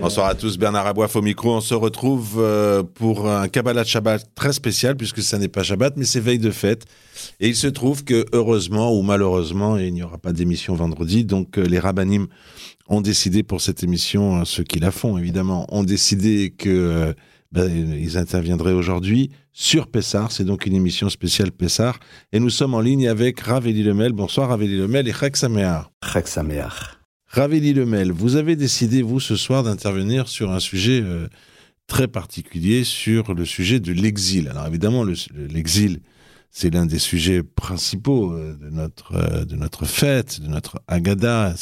Bonsoir à tous, Bernard Aboif au micro. On se retrouve euh, pour un Kabbalah Shabbat très spécial, puisque ça n'est pas Shabbat, mais c'est veille de fête. Et il se trouve que, heureusement ou malheureusement, il n'y aura pas d'émission vendredi, donc euh, les rabbinim ont décidé pour cette émission, euh, ceux qui la font évidemment, ont décidé que ben, ils interviendraient aujourd'hui sur Pessar. C'est donc une émission spéciale Pessar. Et nous sommes en ligne avec Raveli Lemel. Bonsoir Raveli Lemel et Chak Samear. Chak Samear. Raveli Lemel, vous avez décidé, vous, ce soir, d'intervenir sur un sujet euh, très particulier, sur le sujet de l'exil. Alors évidemment, l'exil, c'est l'un des sujets principaux euh, de notre, euh, de notre fête, de notre Agada.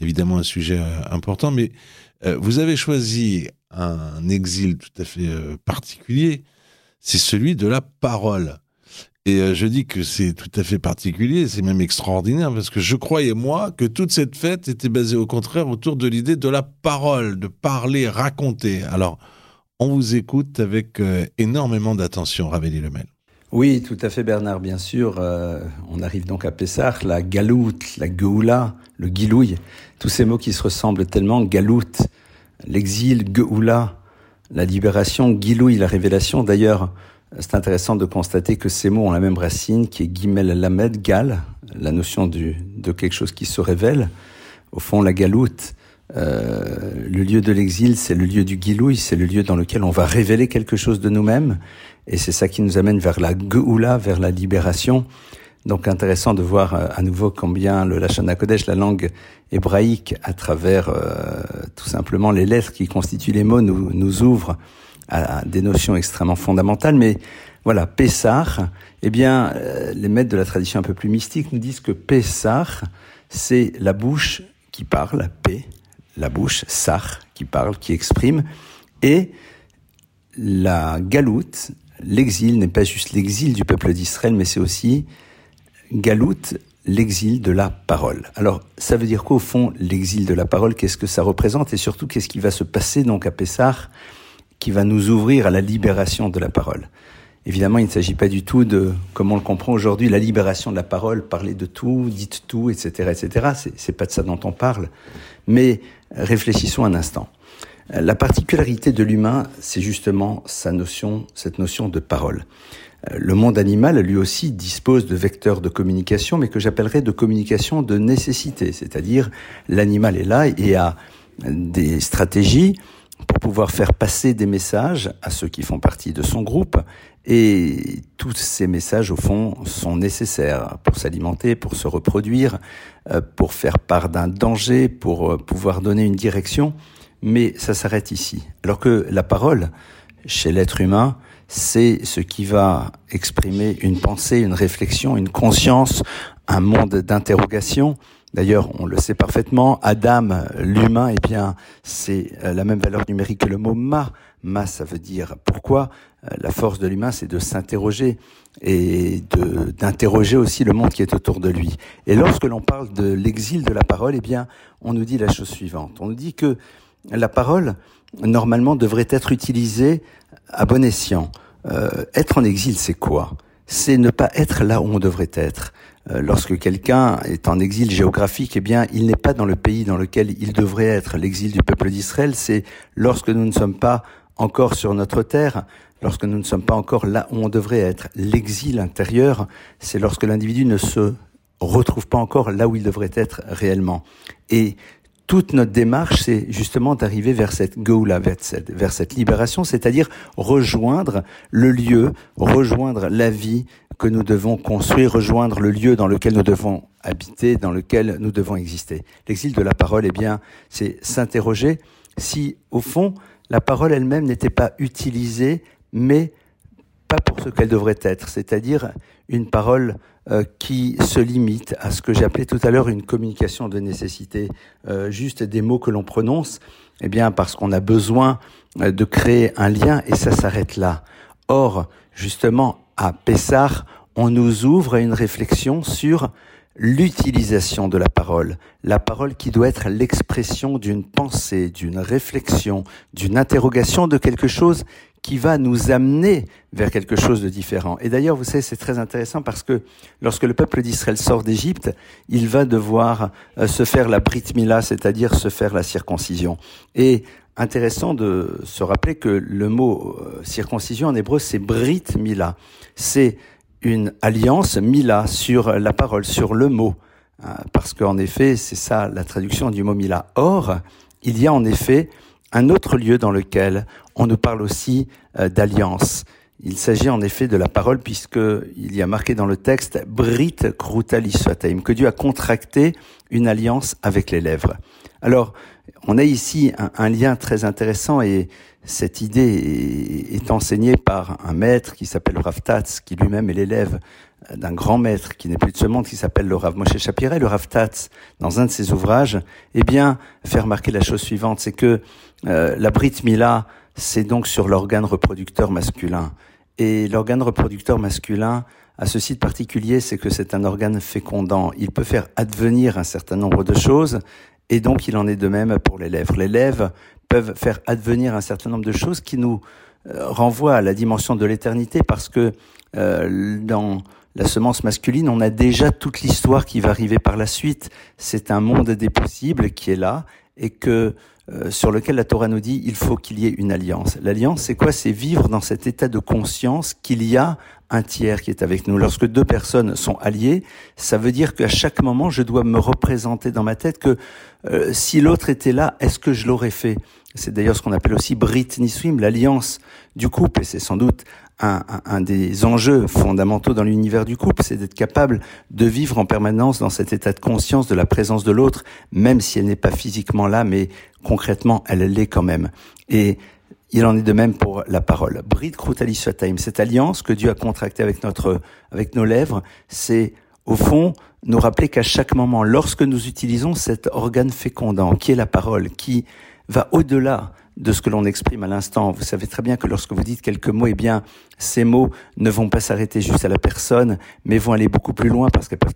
Évidemment un sujet important, mais vous avez choisi un exil tout à fait euh, particulier, c'est celui de la parole. Et euh, je dis que c'est tout à fait particulier, c'est même extraordinaire, parce que je croyais, moi, que toute cette fête était basée au contraire autour de l'idée de la parole, de parler, raconter. Alors, on vous écoute avec euh, énormément d'attention, Ravelli Lemel. Oui, tout à fait, Bernard, bien sûr. on arrive donc à Pessah, la galoute, la geoula, le gilouille, tous ces mots qui se ressemblent tellement, galoute, l'exil, Geoula, la libération, Gilouï, la révélation. D'ailleurs, c'est intéressant de constater que ces mots ont la même racine qui est Gimel Lamed, Gal, la notion du, de quelque chose qui se révèle. Au fond, la galoute, euh, le lieu de l'exil, c'est le lieu du Gilouï, c'est le lieu dans lequel on va révéler quelque chose de nous-mêmes. Et c'est ça qui nous amène vers la Geoula, vers la libération. Donc intéressant de voir euh, à nouveau combien le Lachon Kodesh, la langue hébraïque, à travers euh, tout simplement les lettres qui constituent les mots, nous, nous ouvre à, des notions extrêmement fondamentales. Mais voilà, Pessah, eh bien, euh, les maîtres de la tradition un peu plus mystique nous disent que Pessah, c'est la bouche qui parle, P, la bouche, Sar, qui parle, qui exprime, et la galoute, l'exil n'est pas juste l'exil du peuple d'Israël, mais c'est aussi Galoute, l'exil de la parole. Alors, ça veut dire qu'au fond, l'exil de la parole, qu'est-ce que ça représente et surtout qu'est-ce qui va se passer donc à Pessar qui va nous ouvrir à la libération de la parole? Évidemment, il ne s'agit pas du tout de, comme on le comprend aujourd'hui, la libération de la parole, parler de tout, dites tout, etc., etc. C'est pas de ça dont on parle. Mais réfléchissons un instant. La particularité de l'humain, c'est justement sa notion, cette notion de parole. Le monde animal, lui aussi, dispose de vecteurs de communication, mais que j'appellerais de communication de nécessité, c'est-à-dire l'animal est là et a des stratégies pour pouvoir faire passer des messages à ceux qui font partie de son groupe, et tous ces messages, au fond, sont nécessaires pour s'alimenter, pour se reproduire, euh, pour faire part d'un danger, pour euh, pouvoir donner une direction, mais ça s'arrête ici. Alors que la parole, chez l'être humain, c'est ce qui va exprimer une pensée, une réflexion, une conscience, un monde d'interrogation. D'ailleurs, on le sait parfaitement, Adam, l'humain, eh bien, c'est euh, la même valeur numérique que le mot ma. Ma, ça veut dire pourquoi? Euh, la force de l'humain, c'est de s'interroger et d'interroger aussi le monde qui est autour de lui. Et lorsque l'on parle de l'exil de la parole, eh bien, on nous dit la chose suivante. On nous dit que la parole, normalement, devrait être utilisée à bon escient. Euh, être en exil, c'est quoi? C'est ne pas être là où on devrait être. Euh, lorsque quelqu'un est en exil géographique, eh bien, il n'est pas dans le pays dans lequel il devrait être. L'exil du peuple d'Israël, c'est lorsque nous ne sommes pas encore sur notre terre, lorsque nous ne sommes pas encore là où on devrait être. L'exil intérieur, c'est lorsque l'individu ne se retrouve pas encore là où il devrait être réellement. Et toute notre démarche, c'est justement d'arriver vers cette goula, vers cette, libération, c'est-à-dire rejoindre le lieu, rejoindre la vie que nous devons construire, rejoindre le lieu dans lequel nous devons habiter, dans lequel nous devons exister. L'exil de la parole, eh bien, c'est s'interroger si, au fond, la parole elle-même n'était pas utilisée, mais pas pour ce qu'elle devrait être, c'est-à-dire une parole euh, qui se limite à ce que appelé tout à l'heure une communication de nécessité, euh, juste des mots que l'on prononce, eh bien parce qu'on a besoin euh, de créer un lien et ça s'arrête là. Or, justement, à Pessar, on nous ouvre à une réflexion sur l'utilisation de la parole. La parole qui doit être l'expression d'une pensée, d'une réflexion, d'une interrogation de quelque chose qui va nous amener vers quelque chose de différent. Et d'ailleurs, vous savez, c'est très intéressant parce que lorsque le peuple d'Israël sort d'Égypte, il va devoir euh, se faire la brit mila, c'est-à-dire se faire la circoncision. Et intéressant de se rappeler que le mot euh, circoncision en hébreu, c'est brit mila. C'est une alliance mila sur la parole, sur le mot. Hein, parce qu'en effet, c'est ça la traduction du mot mila. Or, il y a en effet un autre lieu dans lequel on nous parle aussi euh, d'alliance. Il s'agit en effet de la parole puisque il y a marqué dans le texte Brit Krutaliswataim, que Dieu a contracté une alliance avec les lèvres. Alors, on a ici un lien très intéressant et cette idée est, enseignée par un maître qui s'appelle Rav Tatz, qui lui-même est l'élève d'un grand maître qui n'est plus de ce monde, qui s'appelle le Rav Moshe Shapira. Le Rav Tatz, dans un de ses ouvrages, eh bien, fait remarquer la chose suivante, c'est que euh, la Brit Mila, c'est donc sur l'organe reproducteur masculin. Et l'organe reproducteur masculin a ceci de particulier, c'est que c'est un organe fécondant. Il peut faire advenir un certain nombre de choses, et donc il en est de même pour. Les lèvres peuvent faire advenir un certain nombre de choses qui nous euh, renvoient à la dimension de l'éternité parce que euh, dans la semence masculine, on a déjà toute l'histoire qui va arriver par la suite. C'est un monde des possibles qui est là et que euh, sur lequel la Torah nous dit il faut qu'il y ait une alliance. L'alliance, c'est quoi? C'est vivre dans cet état de conscience qu'il y a un tiers qui est avec nous. Lorsque deux personnes sont alliées, ça veut dire qu'à chaque moment, je dois me représenter dans ma tête que euh, si l'autre était là, est-ce que je l'aurais fait? C'est d'ailleurs ce qu'on appelle aussi Brit Niswim, l'alliance du couple, et c'est sans doute un, un, des enjeux fondamentaux dans l'univers du couple, c'est d'être capable de vivre en permanence dans cet état de conscience de la présence de l'autre, même si elle n'est pas physiquement là, mais concrètement, elle l'est quand même. Et il en est de même pour la parole. Brit Krutali cette alliance que Dieu a contractée avec notre, avec nos lèvres, c'est au fond nous rappeler qu'à chaque moment, lorsque nous utilisons cet organe fécondant, qui est la parole, qui va au-delà de ce que l'on exprime à l'instant. Vous savez très bien que lorsque vous dites quelques mots, eh bien, ces mots ne vont pas s'arrêter juste à la personne, mais vont aller beaucoup plus loin parce qu'elles peuvent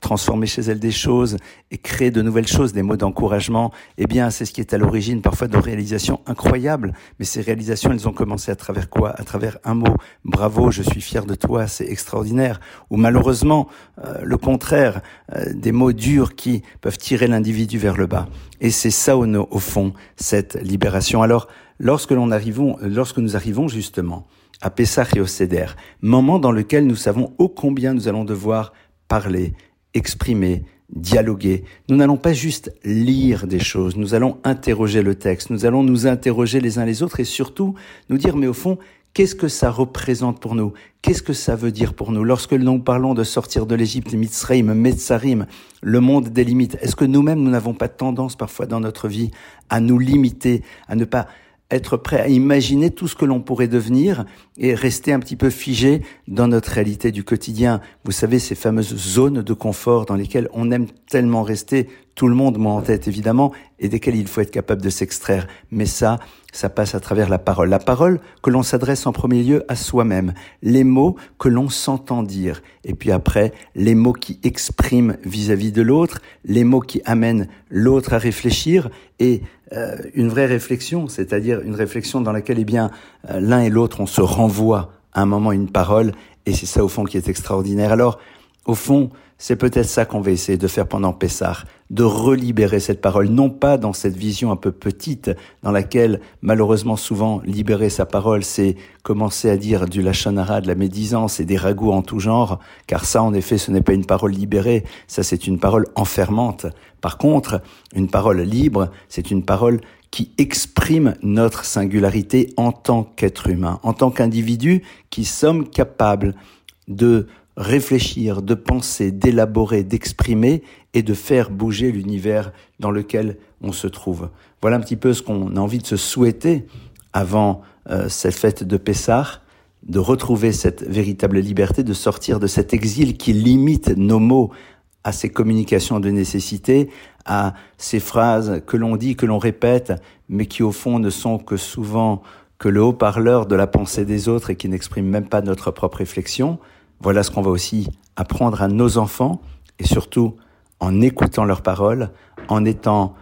transformer chez elle des choses et créer de nouvelles choses, des mots d'encouragement. Eh bien, c'est ce qui est à l'origine parfois de réalisations incroyables. Mais ces réalisations, elles ont commencé à travers quoi? À travers un mot. Bravo, je suis fier de toi, c'est extraordinaire. Ou malheureusement, euh, le contraire, euh, des mots durs qui peuvent tirer l'individu vers le bas. Et c'est ça au, au fond, cette libération. Alors, lorsque l'on arrivons, lorsque nous arrivons justement à Pessah et au Seder, moment dans lequel nous savons ô combien nous allons devoir parler, exprimer, dialoguer. Nous n'allons pas juste lire des choses, nous allons interroger le texte, nous allons nous interroger les uns les autres et surtout nous dire, mais au fond, Qu'est-ce que ça représente pour nous? Qu'est-ce que ça veut dire pour nous? Lorsque nous parlons de sortir de l'Égypte, Mitzrayim, Metzarim, le monde des limites, est-ce que nous-mêmes, nous n'avons pas tendance parfois dans notre vie à nous limiter, à ne pas être prêt à imaginer tout ce que l'on pourrait devenir et rester un petit peu figé dans notre réalité du quotidien. Vous savez, ces fameuses zones de confort dans lesquelles on aime tellement rester, tout le monde moi en tête évidemment, et desquelles il faut être capable de s'extraire. Mais ça, ça passe à travers la parole. La parole que l'on s'adresse en premier lieu à soi-même, les mots que l'on s'entend dire, et puis après, les mots qui expriment vis-à-vis de l'autre, les mots qui amènent l'autre à réfléchir, et euh, une vraie réflexion, c'est-à-dire une réflexion dans laquelle, eh bien, euh, l'un et l'autre, on se renvoie à un moment une parole, et c'est ça au fond qui est extraordinaire. Alors, au fond, c'est peut-être ça qu'on va essayer de faire pendant Pessah, de relibérer cette parole, non pas dans cette vision un peu petite, dans laquelle malheureusement souvent libérer sa parole, c'est commencer à dire du lachonara, de la médisance et des ragots en tout genre, car ça en effet ce n'est pas une parole libérée, ça c'est une parole enfermante. Par contre, une parole libre, c'est une parole qui exprime notre singularité en tant qu'être humain, en tant qu'individu qui sommes capables de réfléchir, de penser, d'élaborer, d'exprimer et de faire bouger l'univers dans lequel on se trouve. Voilà un petit peu ce qu'on a envie de se souhaiter avant euh, cette fête de Pessah, de retrouver cette véritable liberté, de sortir de cet exil qui limite nos mots à ces communications de nécessité, à ces phrases que l'on dit, que l'on répète, mais qui au fond ne sont que souvent que le haut-parleur de la pensée des autres et qui n'expriment même pas notre propre réflexion, Voilà ce qu'on va aussi apprendre à nos enfants et surtout en écoutant leurs paroles, en étant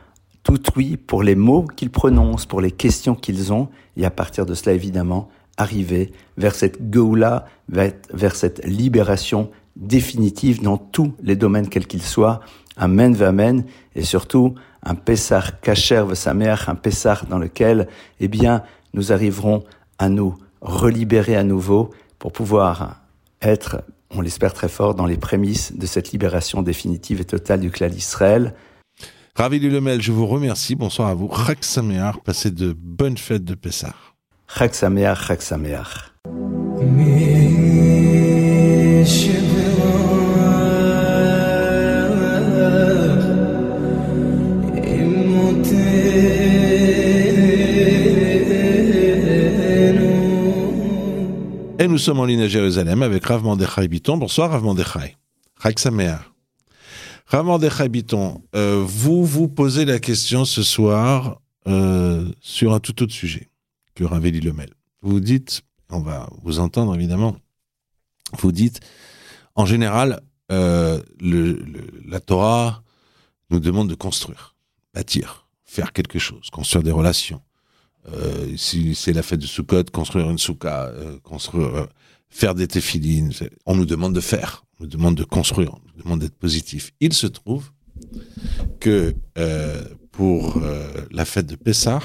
tout oui pour les mots qu'ils prononcent, pour les questions qu'ils ont, et à partir de cela, évidemment, arriver vers cette Geoula, vers, cette libération définitive dans tous les domaines quels qu'ils soient. Amen, Amen, et surtout un Pessar Kacher mère, un Pessar dans lequel, eh bien, nous arriverons à nous relibérer à nouveau pour pouvoir être, on l'espère très fort, dans les prémices de cette libération définitive et totale du clan d'Israël. Ravi Lemel, je vous remercie. Bonsoir à vous. Sameach, passez de bonnes fêtes de Pessah. Sameach, Chag Sameach. Nous sommes en ligne à Jérusalem avec Rav Mandechai Biton. Bonsoir Rav Mandechai. Chag. Rav Biton, euh, vous vous posez la question ce soir euh, sur un tout autre sujet que Raveli Lemel. Vous dites, on va vous entendre évidemment, vous dites, en général, euh, la Torah nous demande de construire, bâtir, faire quelque chose, construire des relations. Si c'est la fête de Sukkot, construire une soukha, construire, faire des téphilines, on nous demande de faire me demande de construire, on me demande d'être positif. Il se trouve que euh, pour euh, la fête de Pessah,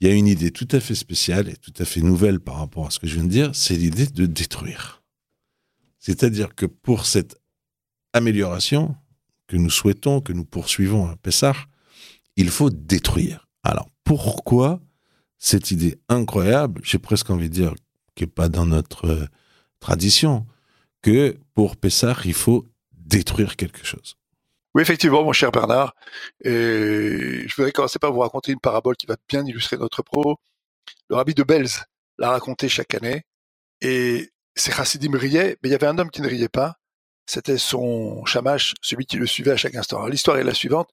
il y a une idée tout à fait spéciale et tout à fait nouvelle par rapport à ce que je viens de dire, c'est l'idée de détruire. C'est-à-dire que pour cette amélioration que nous souhaitons, que nous poursuivons à Pessah, il faut détruire. Alors pourquoi cette idée incroyable, j'ai presque envie de dire, qui n'est pas dans notre euh, tradition, que pour Pessah, il faut détruire quelque chose. Oui, effectivement, mon cher Bernard. Et je voudrais commencer par vous raconter une parabole qui va bien illustrer notre propos. Le rabbi de Belz l'a raconté chaque année. Et ses chassidim riaient, mais il y avait un homme qui ne riait pas. C'était son chamash, celui qui le suivait à chaque instant. L'histoire est la suivante.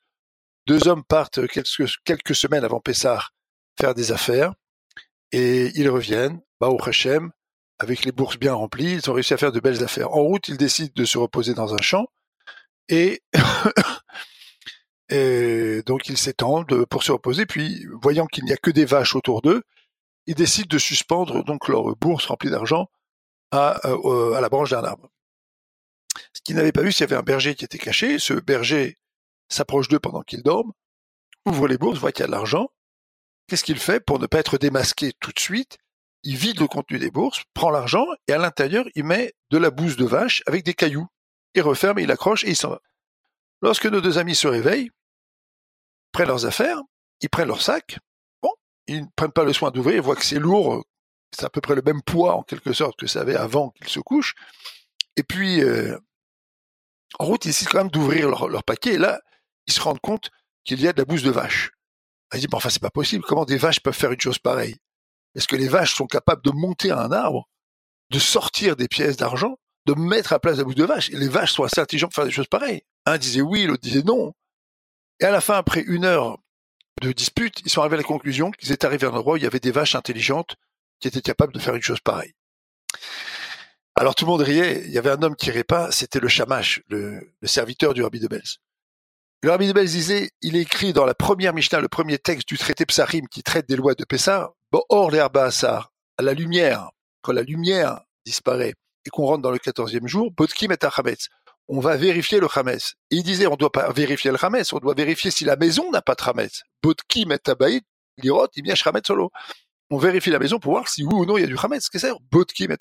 Deux hommes partent quelques, quelques semaines avant Pessah faire des affaires. Et ils reviennent, au Hashem, avec les bourses bien remplies, ils ont réussi à faire de belles affaires. En route, ils décident de se reposer dans un champ et, donc ils s'étendent pour se reposer. Puis, voyant qu'il n'y a que des vaches autour d'eux, ils décident de suspendre donc leur bourse remplie d'argent euh, à la branche d'un arbre. Ce qu'ils n'avaient pas vu, c'est qu'il y avait un berger qui était caché. Ce berger s'approche d'eux pendant qu'ils dorment, ouvre les bourses, voit qu'il y a de l'argent. Qu'est-ce qu'il fait pour ne pas être démasqué tout de suite? Il vide le contenu des bourses, prend l'argent et à l'intérieur, il met de la bouse de vache avec des cailloux. Il referme, il accroche et il s'en va. Lorsque nos deux amis se réveillent, prennent leurs affaires, ils prennent leur sac, bon, ils ne prennent pas le soin d'ouvrir, ils voient que c'est lourd, c'est à peu près le même poids en quelque sorte que ça avait avant qu'ils se couchent. Et puis, euh, en route, ils décident quand même d'ouvrir leur, paquet et là, ils se rendent compte qu'il y a de la bouse de vache. Ils disent, bon, enfin, c'est pas possible, comment des vaches peuvent faire une chose pareille? Est-ce que les vaches sont capables de monter à un arbre, de sortir des pièces d'argent, de mettre à place la bouse de vache Et les vaches sont assez intelligentes pour faire des choses pareilles. Un disait oui, l'autre disait non. Et à la fin, après une heure de dispute, ils sont arrivés à la conclusion qu'ils étaient arrivés à un endroit où il y avait des vaches intelligentes qui étaient capables de faire une chose pareille. Alors tout le monde riait, il y avait un homme qui riait pas, c'était le Shamash, le, serviteur du rabbi de Belz. Le rabbi de Belz disait, il écrit dans la première Mishnah, le premier texte du traité Psarim qui traite des lois de Pessah, or l'herbe à la lumière, quand la lumière disparaît et qu'on rentre dans le quatorzième jour, Botkim est Hametz. On va vérifier le Hametz. il disait, on ne doit pas vérifier le Hametz, on doit vérifier si la maison n'a pas de Hametz. Botkim et Abaït, l'irot, il vient Hametz solo. On vérifie la maison pour voir si oui ou non il y a du Hametz. Qu'est-ce que c'est? Botkim et.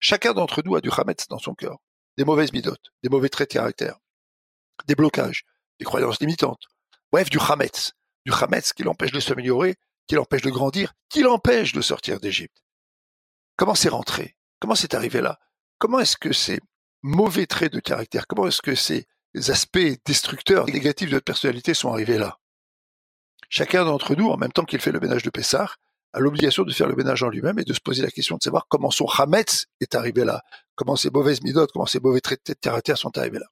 Chacun d'entre nous a du Hametz dans son cœur. Des mauvaises midotes, des mauvais traits de caractère, des blocages, des croyances limitantes. Bref, du Hametz. Du Hametz qui l'empêche de s'améliorer qui l'empêche de grandir, qui l'empêche de sortir d'Égypte. Comment c'est rentré? Comment c'est arrivé là? Comment est-ce que ces mauvais traits de caractère, comment est-ce que ces aspects destructeurs, négatifs de notre personnalité sont arrivés là? Chacun d'entre nous, en même temps qu'il fait le ménage de Pessah, a l'obligation de faire le ménage en lui-même et de se poser la question de savoir comment son Hametz est arrivé là, comment ces mauvaises midotes, comment ces mauvais traits de caractère sont arrivés là.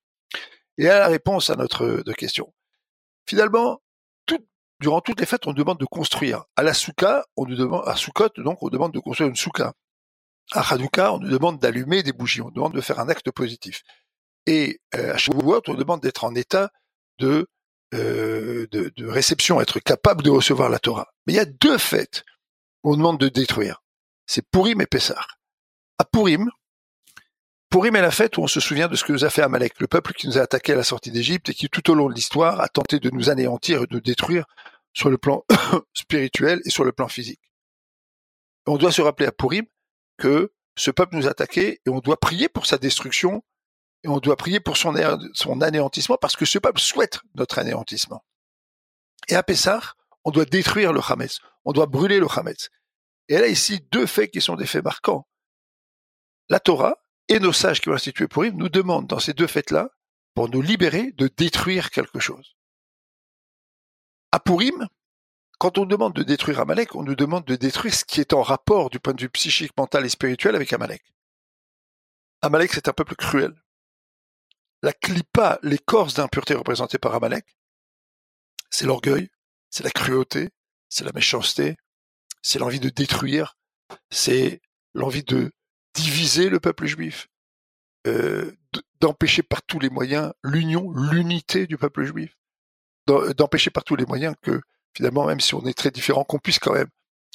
Et à la réponse à notre question. Finalement, durant toutes les fêtes, on demande de construire. À la souka, on nous demande, à Soukot, donc, on demande de construire une souka. À Hanouka, on nous demande d'allumer des bougies, on nous demande de faire un acte positif. Et euh, à Shavuot, on demande d'être en état de, euh, de, de, réception, être capable de recevoir la Torah. Mais il y a deux fêtes où on demande de détruire. C'est Purim et Pessah. À Purim, Purim est la fête où on se souvient de ce que nous a fait Amalek, le peuple qui nous a attaqué à la sortie d'Égypte et qui tout au long de l'histoire a tenté de nous anéantir et de détruire sur le plan spirituel et sur le plan physique. On doit se rappeler à Purim que ce peuple nous a attaqué et on doit prier pour sa destruction et on doit prier pour son, anéantissement parce que ce peuple souhaite notre anéantissement. Et à Pessah, on doit détruire le Hametz, on doit brûler le Hametz. Et là, ici, deux faits qui sont des faits marquants. La Torah et nos sages qui ont institué Purim nous demandent dans ces deux fêtes-là, pour nous libérer, de détruire quelque chose. À Purim, quand on demande de détruire Amalek, on nous demande de détruire ce qui est en rapport du point de vue psychique, mental et spirituel avec Amalek. Amalek, c'est un peuple cruel. La clipa, l'écorce d'impureté représentée par Amalek, c'est l'orgueil, c'est la cruauté, c'est la méchanceté, c'est l'envie de détruire, c'est l'envie de diviser le peuple juif, euh, d'empêcher par tous les moyens l'union, l'unité du peuple juif, d'empêcher par tous les moyens que finalement, même si on est très différents, qu'on puisse quand même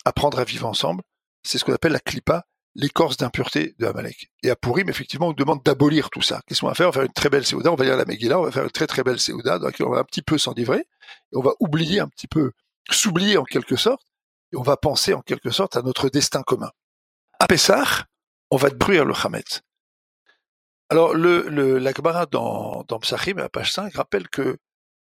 apprendre à vivre ensemble. C'est ce qu'on appelle la clipa, l'écorce d'impureté de Amalek. Et à Purim, effectivement, on demande d'abolir tout ça. Qu'est-ce qu'on va faire? On va faire une très belle Séouda, on va lire la Megillah, on va faire une très très belle Séouda, dans laquelle on va un petit peu s'enivrer, on va oublier un petit peu, s'oublier en quelque sorte, et on va penser en quelque sorte à notre destin commun. À Pessah, on va détruire le Hametz. Alors, le, le, dans, dans Psachim, à page 5, rappelle que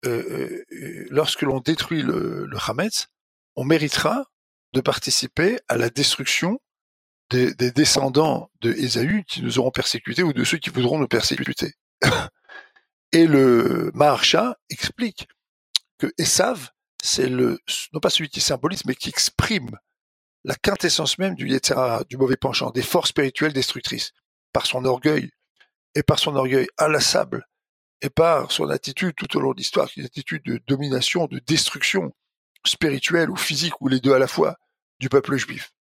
euh, euh, lorsque l'on détruit le, le Hametz, on méritera de participer à la destruction des, des, descendants de Ésaü qui nous auront persécutés ou de ceux qui voudront nous persécuter. Et le Maharsha explique que Esav, c'est le, non pas celui qui symbolise, mais qui exprime la quintessence même du Yetzera, du mauvais penchant, des forces spirituelles destructrices, par son orgueil, et par son orgueil inlassable, et par son attitude tout au long de l'histoire, une attitude de domination, de destruction spirituelle ou physique, ou les deux à la fois, du peuple juif.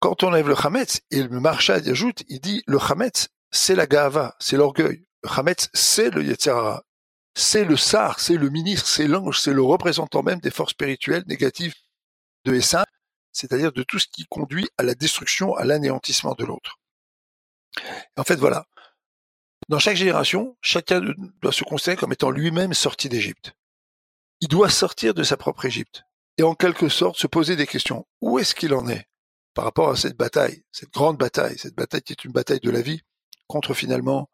Quand on enlève le Hametz, et le Marshad ajoute, il dit, le Hametz, c'est la Gava, c'est l'orgueil. Le Hametz, c'est le Yetzera, c'est le Sar, c'est le ministre, c'est l'ange, c'est le représentant même des forces spirituelles négatives de Essa, c'est-à-dire de tout ce qui conduit à la destruction, à l'anéantissement de l'autre. En fait, voilà. Dans chaque génération, chacun doit se considérer comme étant lui-même sorti d'Égypte. Il doit sortir de sa propre Égypte et en quelque sorte se poser des questions. Où est-ce qu'il en est par rapport à cette bataille, cette grande bataille, cette bataille qui est une bataille de la vie contre finalement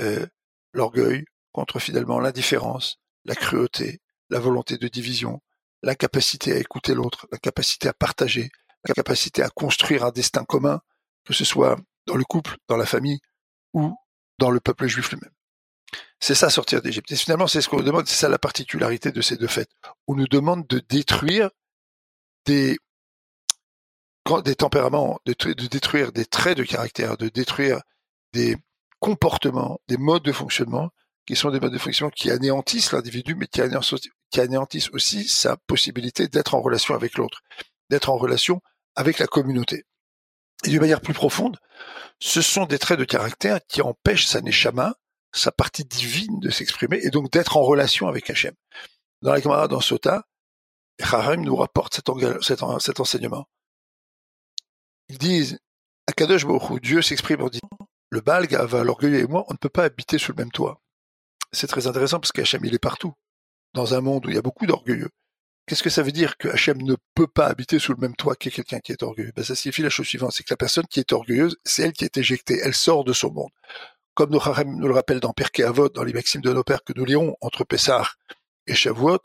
euh, l'orgueil, contre finalement l'indifférence, la cruauté, la volonté de division, l'incapacité à écouter l'autre, la capacité à partager, la capacité à construire un destin commun, que ce soit dans le couple, dans la famille ou dans le peuple juif lui-même. C'est ça sortir d'Égypte. Et finalement, c'est ce qu'on nous demande, c'est ça la particularité de ces deux fêtes. On nous demande de détruire des, tempéraments, de, de détruire des traits de caractère, de détruire des comportements, des modes de fonctionnement qui sont des modes de fonctionnement qui anéantissent l'individu, mais qui anéantissent, aussi sa possibilité d'être en relation avec l'autre, d'être en relation avec la communauté. Et d'une manière plus profonde, ce sont des traits de caractère qui empêchent sa neshama, sa partie divine de s'exprimer et donc d'être en relation avec Hachem. Dans la Gemara, dans Sota, Harim nous rapporte cet, enseignement. Ils disent, Akadosh Baruch Dieu s'exprime en disant, le Baal, l'orgueil et moi, on ne peut pas habiter sous le même toit c'est très intéressant parce qu'Hachem, il est partout. Dans un monde où il y a beaucoup d'orgueilleux. Qu'est-ce que ça veut dire que Hachem ne peut pas habiter sous le même toit que quelqu'un qui est orgueilleux? Ben, Ça signifie la chose suivante, c'est que la personne qui est orgueilleuse, c'est elle qui est éjectée, elle sort de son monde. Comme nos Harem nous le rappelle dans Perké Avot, dans les maximes de nos pères que nous lirons entre Pessah et Shavuot,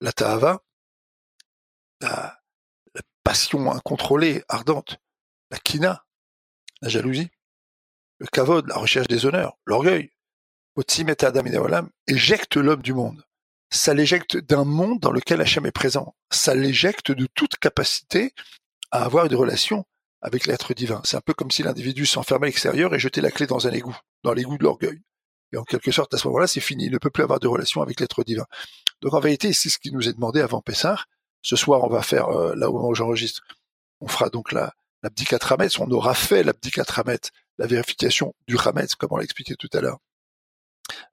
la Tahava, la, passion incontrôlée, ardente, la Kina, la jalousie, le Kavod, la recherche des honneurs, l'orgueil, éjecte l'homme du monde. Ça l'éjecte d'un monde dans lequel Hachem est présent. Ça l'éjecte de toute capacité à avoir une relation avec l'être divin. C'est un peu comme si l'individu s'enfermait à l'extérieur et jetait la clé dans un égout, dans l'égout de l'orgueil. Et en quelque sorte, à ce moment-là, c'est fini. Il ne peut plus avoir de relation avec l'être divin. Donc en vérité, c'est ce qui nous est demandé avant Pessah. Ce soir, on va faire, euh, là où j'enregistre, on fera donc la, l'abdicat Hametz, on aura fait l'abdicat Hametz, la vérification du Hametz, comme on l'a expliqué tout à l'heure,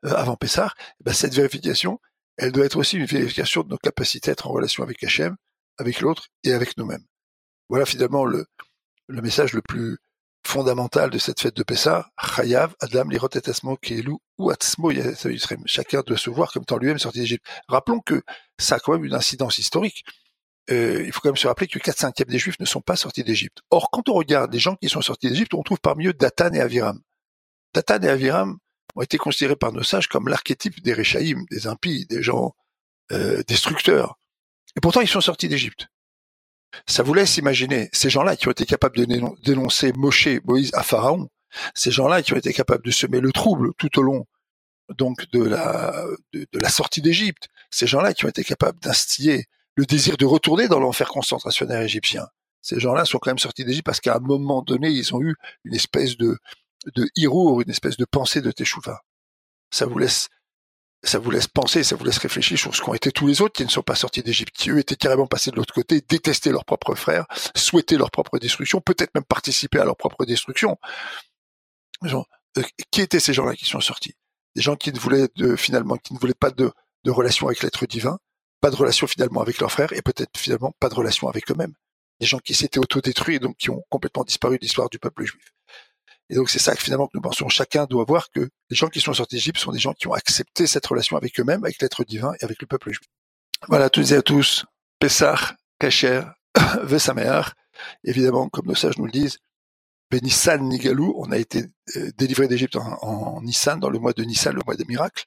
euh, avant Pessah, eh ben cette vérification, elle doit être aussi une vérification de nos capacités à être en relation avec Hachem, avec l'autre et avec nous-mêmes. Voilà finalement le, message le plus fondamental de cette fête de Pessah, Chayav, Adam, Lirot Keilu, ou chacun doit se voir comme étant lui-même sorti d'Égypte. Rappelons que ça a quand même une incidence historique. Euh, il faut quand même se rappeler que 4 cinquièmes des Juifs ne sont pas sortis d'Égypte. Or, quand on regarde les gens qui sont sortis d'Égypte, on trouve parmi eux Datan et Aviram. Datan et Aviram ont été considérés par nos sages comme l'archétype des Réchaïm, des impies, des gens euh, destructeurs. Et pourtant, ils sont sortis d'Égypte. Ça vous laisse imaginer ces gens-là qui ont été capables de dénoncer Moshe, Moïse à Pharaon, ces gens-là qui ont été capables de semer le trouble tout au long donc de la de, la sortie d'Égypte, ces gens-là qui ont été capables d'instiller le désir de retourner dans l'enfer concentrationnaire égyptien. Ces gens-là sont quand même sortis d'Égypte parce qu'à un moment donné, ils ont eu une espèce de de hirour, une espèce de pensée de Teshuvah. Ça vous laisse ça vous laisse penser, ça vous laisse réfléchir sur ce qu'ont été tous les autres qui ne sont pas sortis d'Égypte, qui eux étaient carrément passés de l'autre côté, détestaient leurs propres frères, souhaitaient leur propre destruction, peut-être même participer à leur propre destruction. Euh, qui étaient ces gens-là qui sont sortis? Des gens qui ne voulaient de, finalement, qui ne voulaient pas de, de relation avec l'être divin, pas de relation finalement avec leurs frères, et peut-être finalement pas de relation avec eux-mêmes. Des gens qui s'étaient autodétruits et donc qui ont complètement disparu de l'histoire du peuple juif. Et donc c'est ça que finalement que nous pensons. Chacun doit voir que les gens qui sont sortis d'Égypte sont des gens qui ont accepté cette relation avec eux-mêmes, avec l'être divin et avec le peuple juif. Voilà, toutes et à tous. Pessah, Kacher, Vesamer. Évidemment, comme nos sages nous le disent, Nissan Nigalou, on a été euh, délivré d'Égypte en, Nissan, dans le mois de Nissan, le mois des miracles.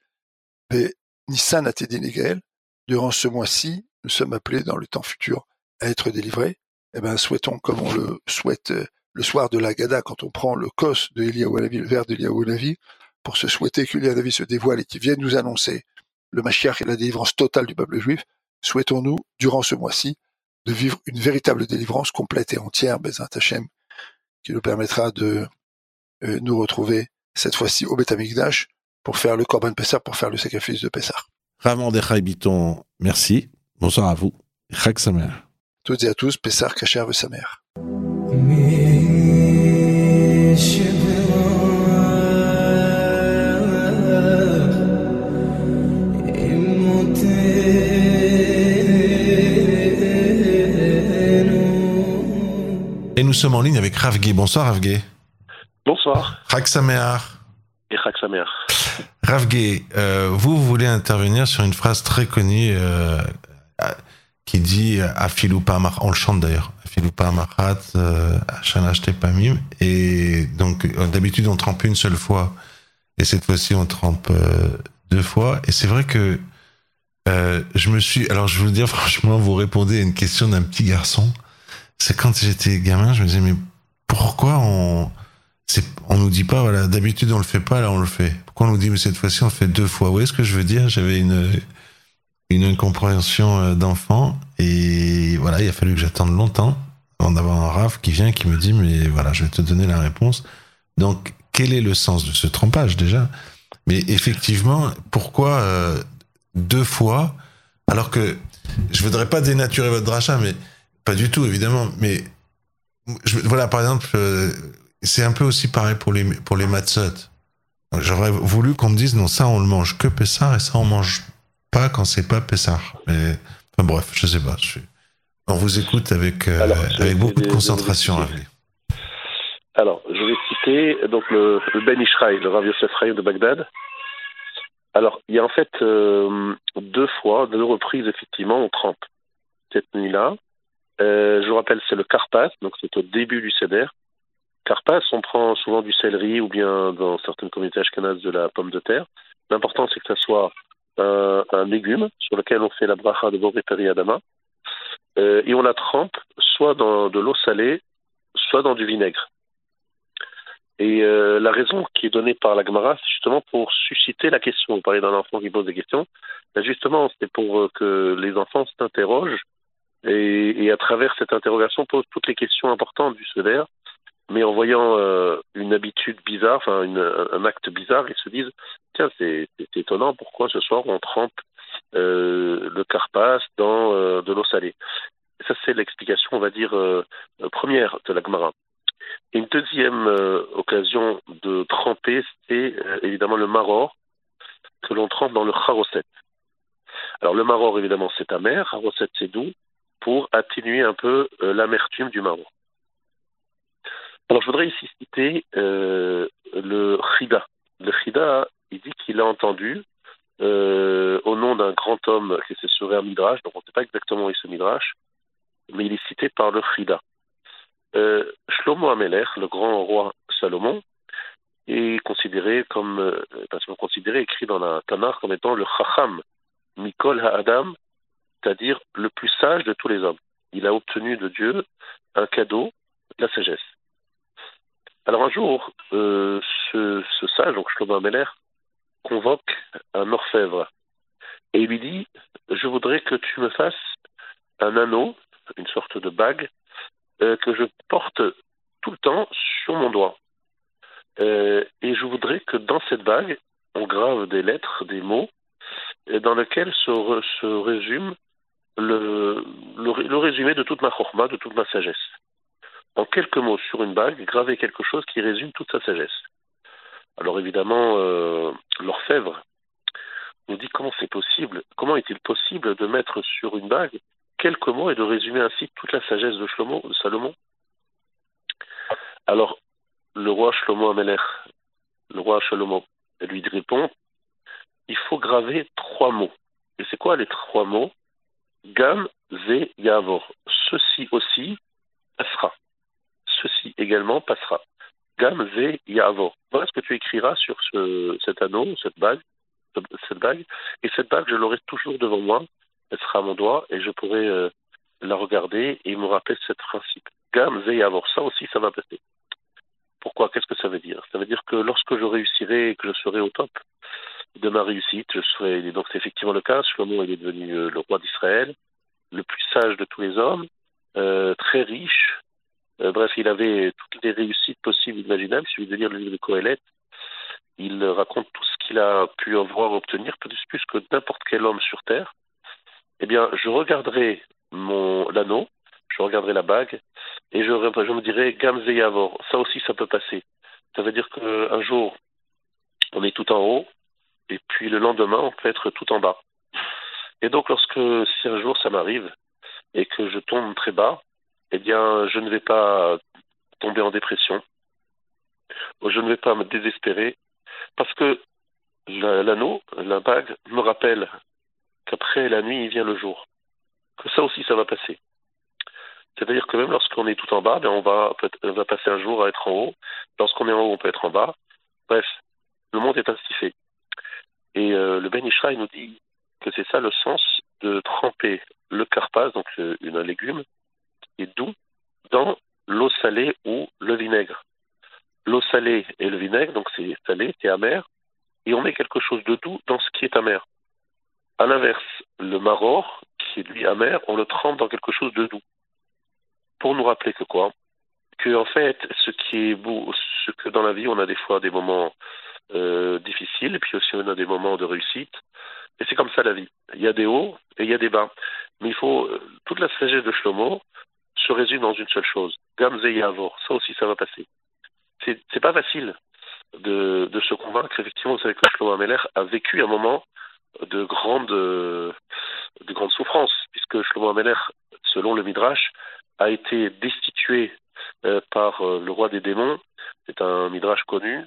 Mais Nissan a été Négaël. Durant ce mois-ci, nous sommes appelés dans le temps futur à être délivrés. Eh ben, souhaitons, comme on le souhaite euh, le soir de la Gada, quand on prend le cos de Eliyahu le verre d'Eliyahu Hanavi, pour se souhaiter que Eliyahu se dévoile et qu'il vienne nous annoncer le Mashiach et la délivrance totale du peuple juif, souhaitons-nous, durant ce mois-ci, de vivre une véritable délivrance complète et entière, Bezat Hashem, qui nous permettra de euh, nous retrouver cette fois-ci au Beth pour faire le Korban Pessah, pour faire le sacrifice de Pessah. Ramon Biton, merci. Bonsoir à vous. Chag Samer. Toutes et à tous, Pessah Kacher Samer. Et nous sommes en ligne avec Ravgé. Bonsoir Ravgé. Bonsoir. Raksamear. Et Raksamear. Ravgé, euh, vous, voulez intervenir sur une phrase très connue euh, qui dit Afiloupa on le chante d'ailleurs, Marat, euh, Pamim. Et donc, euh, d'habitude, on trempe une seule fois. Et cette fois-ci, on trempe euh, deux fois. Et c'est vrai que je me suis. Alors, je veux dire, franchement, vous répondez à une question d'un petit garçon. C'est quand j'étais gamin, je me disais, mais pourquoi on. On nous dit pas, voilà, d'habitude on le fait pas, là on le fait. Pourquoi on nous dit, mais cette fois-ci on le fait deux fois? Vous voyez ce que je veux dire? J'avais une, une incompréhension euh, d'enfant. Et voilà, il a fallu que j'attende longtemps avant d'avoir un RAF qui vient, qui me dit, mais voilà, je vais te donner la réponse. Donc, quel est le sens de ce trempage déjà? Mais effectivement, pourquoi euh, deux fois? Alors que je voudrais pas dénaturer votre drachat, mais pas du tout évidemment. Mais je, voilà, par exemple, euh, c'est un peu aussi pareil pour les pour les matzot. J'aurais voulu qu'on me dise non ça on le mange que Pessar et ça on mange pas quand c'est pas Pessah. Mais enfin, bref, je sais pas. On vous écoute avec, euh, avec beaucoup de concentration. Alors, je vais citer donc le, Ben Ishraï, le Rav Yosef de Bagdad. Alors, il y a en fait euh, deux fois, deux reprises, effectivement, on trempe cette nuit-là. Euh, je vous rappelle, c'est le Carpas, donc c'est au début du Seder. Carpas, on prend souvent du céleri ou bien dans certaines communautés ashkenazes de la pomme de terre. L'important, c'est que ça soit un, légume sur lequel on fait la bracha de Boré Adama. Euh, et on la trempe soit dans de l'eau salée, soit dans du vinaigre. Et euh, la raison qui est donnée par la Gemara, c'est justement pour susciter la question. Vous parlez d'un enfant qui pose des questions. Ben justement, c'est pour euh, que les enfants s'interrogent et, et, à travers cette interrogation posent toutes les questions importantes du solaire mais en voyant euh, une habitude bizarre, enfin un acte bizarre, ils se disent tiens c'est étonnant pourquoi ce soir on trempe euh, le carpas dans euh, de l'eau salée? Ça, c'est l'explication, on va dire, première de la Gemara. Une deuxième occasion de tremper, c'est évidemment le maror, que l'on trempe dans le charoset. Alors le maror, évidemment, c'est amer, charoset, c'est doux, pour atténuer un peu l'amertume du maror. Alors je voudrais ici citer euh, le Chida. Le Chida, il dit qu'il a entendu euh, au nom d'un grand homme qui s'est sauvé un Midrash, donc on ne sait pas exactement où est ce Midrash, mais il est cité par le Chida. Euh, Shlomo Amelech, le grand roi Salomon, est considéré comme, euh, considéré, écrit dans la Tanakh comme étant le Chacham, Mikol Ha'adam, c'est-à-dire le plus sage de tous les hommes. Il a obtenu de Dieu un cadeau, la sagesse. Jour, euh, ce, sage, donc Shlomo Ameler, convoque un orfèvre et lui dit Je voudrais que tu me fasses un anneau, une sorte de bague, euh, que je porte tout le temps sur mon doigt. Euh, et je voudrais que dans cette bague, on grave des lettres, des mots, dans lesquels se, résume le, le, résumé de toute ma chorma, de toute ma sagesse quelques mots sur une bague, graver quelque chose qui résume toute sa sagesse. Alors évidemment, euh, l'orfèvre nous dit comment c'est possible, comment est-il possible de mettre sur une bague quelques mots et de résumer ainsi toute la sagesse de, Salomon? Alors, le roi Shlomo Ameler, le roi Shlomo, lui répond, il faut graver trois mots. Et c'est quoi les trois mots? Gam, Ze, Yavor. Ceci aussi également passera. Gam ve yavo. Voilà ce que tu écriras sur ce, cet anneau, cette bague, cette bague. Et cette bague, je l'aurai toujours devant moi. Elle sera à mon doigt et je pourrai euh, la regarder et me rappeler ce principe. Gam ve yavo. Ça aussi, ça va passer. Pourquoi? Qu'est-ce que ça veut dire? Ça veut dire que lorsque je réussirai et que je serai au top de ma réussite, je serai. Donc c'est effectivement le cas. Shlomo il est devenu euh, le roi d'Israël, le plus sage de tous les hommes, euh, très riche, bref, il avait toutes les réussites possibles, imaginables. Il suffit de lire le livre de Coëlet. Il raconte tout ce qu'il a pu avoir obtenir, plus, que n'importe quel homme sur Terre. Eh bien, je regarderai mon l'anneau, je regarderai la bague, et je, me dirai Gamze Yavor. Ça aussi, ça peut passer. Ça veut dire qu'un jour, on est tout en haut, et puis le lendemain, on peut être tout en bas. Et donc, lorsque si un jour ça m'arrive et que je tombe très bas, eh bien, je ne vais pas tomber en dépression. Je ne vais pas me désespérer parce que l'anneau, la, bague, me rappelle qu'après la nuit, il vient le jour. Que ça aussi, ça va passer. C'est-à-dire que même lorsqu'on est tout en bas, ben, on, va, passer un jour à être en haut. Lorsqu'on est en haut, on peut être en bas. Bref, le monde est ainsi fait. Et euh, le Ben Ishraï nous dit que c'est ça le sens de tremper le carpas, donc euh, un légume, doux dans l'eau salée ou le vinaigre. L'eau salée et le vinaigre, donc c'est salé, c'est amer, et on met quelque chose de doux dans ce qui est amer. À l'inverse, le maror, qui est lui amer, on le trempe dans quelque chose de doux. Pour nous rappeler que quoi? Que en fait, ce qui est beau, ce que dans la vie, on a des fois des moments euh, difficiles, puis aussi on a des moments de réussite. Et c'est comme ça la vie. Il y a des hauts et il y a des bas. Mais il faut euh, toute la sagesse de Shlomo, se résume dans une seule chose. Gamze Yavor. Ça aussi, ça va passer. C'est pas facile de, se convaincre. Effectivement, vous savez que Shlomo Ameler a vécu un moment de grande, de souffrance, puisque Shlomo Ameler, selon le Midrash, a été destitué euh, par euh, le roi des démons. C'est un Midrash connu,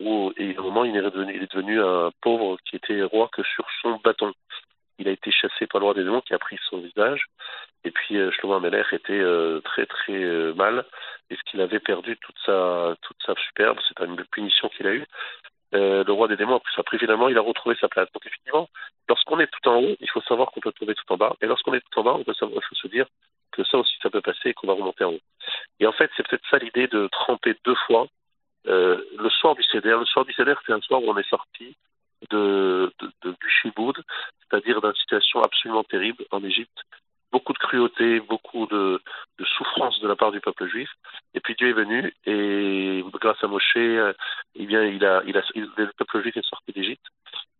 où et à un moment il est devenu un pauvre qui était roi que sur son bâton il a été chassé par le roi des démons qui a pris son visage. Et puis euh, Shlomo était euh, très très euh, mal, est-ce qu'il avait perdu toute sa toute sa superbe. C'est une punition qu'il a eue. le roi des démons a pris finalement, il a retrouvé sa place. Donc effectivement, lorsqu'on est tout en haut, il faut savoir qu'on peut tomber tout en bas. Et lorsqu'on est tout en bas, on peut il faut se dire que ça aussi ça peut passer et qu'on va remonter en haut. Et en fait, c'est peut-être ça l'idée de tremper deux fois. le soir du CDR, le soir du CDR, c'est un soir où on est sorti de, de, Shiboud, c'est-à-dire d'une situation absolument terrible en Égypte. Beaucoup de cruauté, beaucoup de, de, souffrance de la part du peuple juif. Et puis Dieu est venu et grâce à Moshe, eh bien, il a, il le peuple juif est sorti d'Égypte.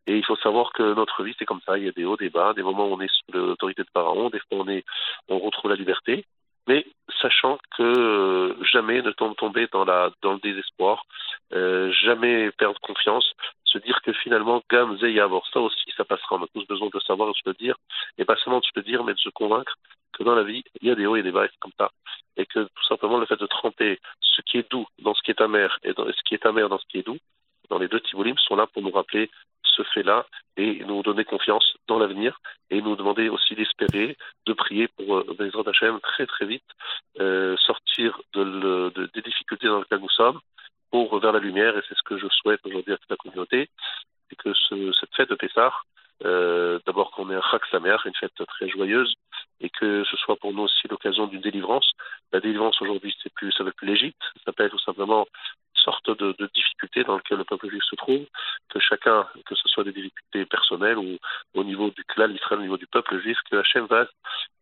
Et il faut savoir que notre vie, c'est comme ça. Il y a des hauts, des bas, des moments où on est sous l'autorité de Pharaon, des fois on, on retrouve la liberté. Mais sachant que euh, jamais ne tomber dans le désespoir, euh, jamais perdre confiance, se dire que finalement, Gam Zeyavor, ça aussi, ça passera. On a tous besoin de savoir et de se dire, et pas seulement de se dire, mais de se convaincre que dans la vie, il y a des hauts et des bas, comme ça. Et que tout simplement, le fait de tremper ce qui est doux dans ce qui est amer et ce qui est amer dans ce qui est doux, dans les deux Tibolim, sont là pour nous rappeler ce fait-là et nous donner confiance dans l'avenir et nous demander aussi d'espérer, de prier pour euh, Hashem très très vite euh, sortir de, de, des difficultés dans lesquelles nous sommes pour vers la lumière et c'est ce que je souhaite aujourd'hui à toute la communauté, c'est que ce, cette fête de Pessah, euh, d'abord qu'on ait un Chak Samer, une fête très joyeuse, et que ce soit pour nous aussi l'occasion d'une délivrance. La délivrance aujourd'hui, c'est plus, ça veut plus l'Égypte, ça s'appelle tout simplement sorte de, difficultés dans lesquelles le peuple juif se trouve, que chacun, que ce soit des difficultés personnelles ou au niveau du clan Israël, au niveau du peuple juif, que Hachem va,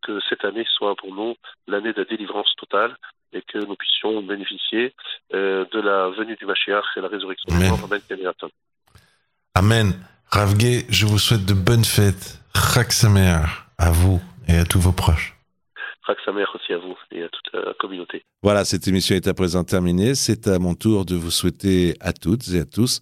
que cette année soit pour nous l'année de la délivrance totale et que nous puissions bénéficier euh, de la venue du Mashiach et la résurrection Amen. du. Amen. Amen. Ravgué, je vous souhaite de bonnes fêtes. Sameach à vous et à tous vos proches. Sameach aussi à vous et à toute la communauté. Voilà, cette émission est à présent terminée. C'est à mon tour de vous souhaiter à toutes et à tous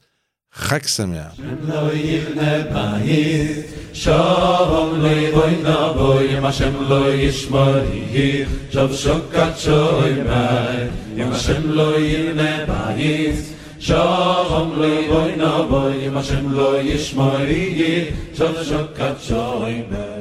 חג שמח. שם לא יבנה בית, שום לא יבוי נבוי, אם השם לא ישמור יהיך, שוב שוקת שוי בית, אם השם לא יבנה בית, שום לא יבוי נבוי, אם השם לא ישמור יהיך, שוב שוקת שוי בית.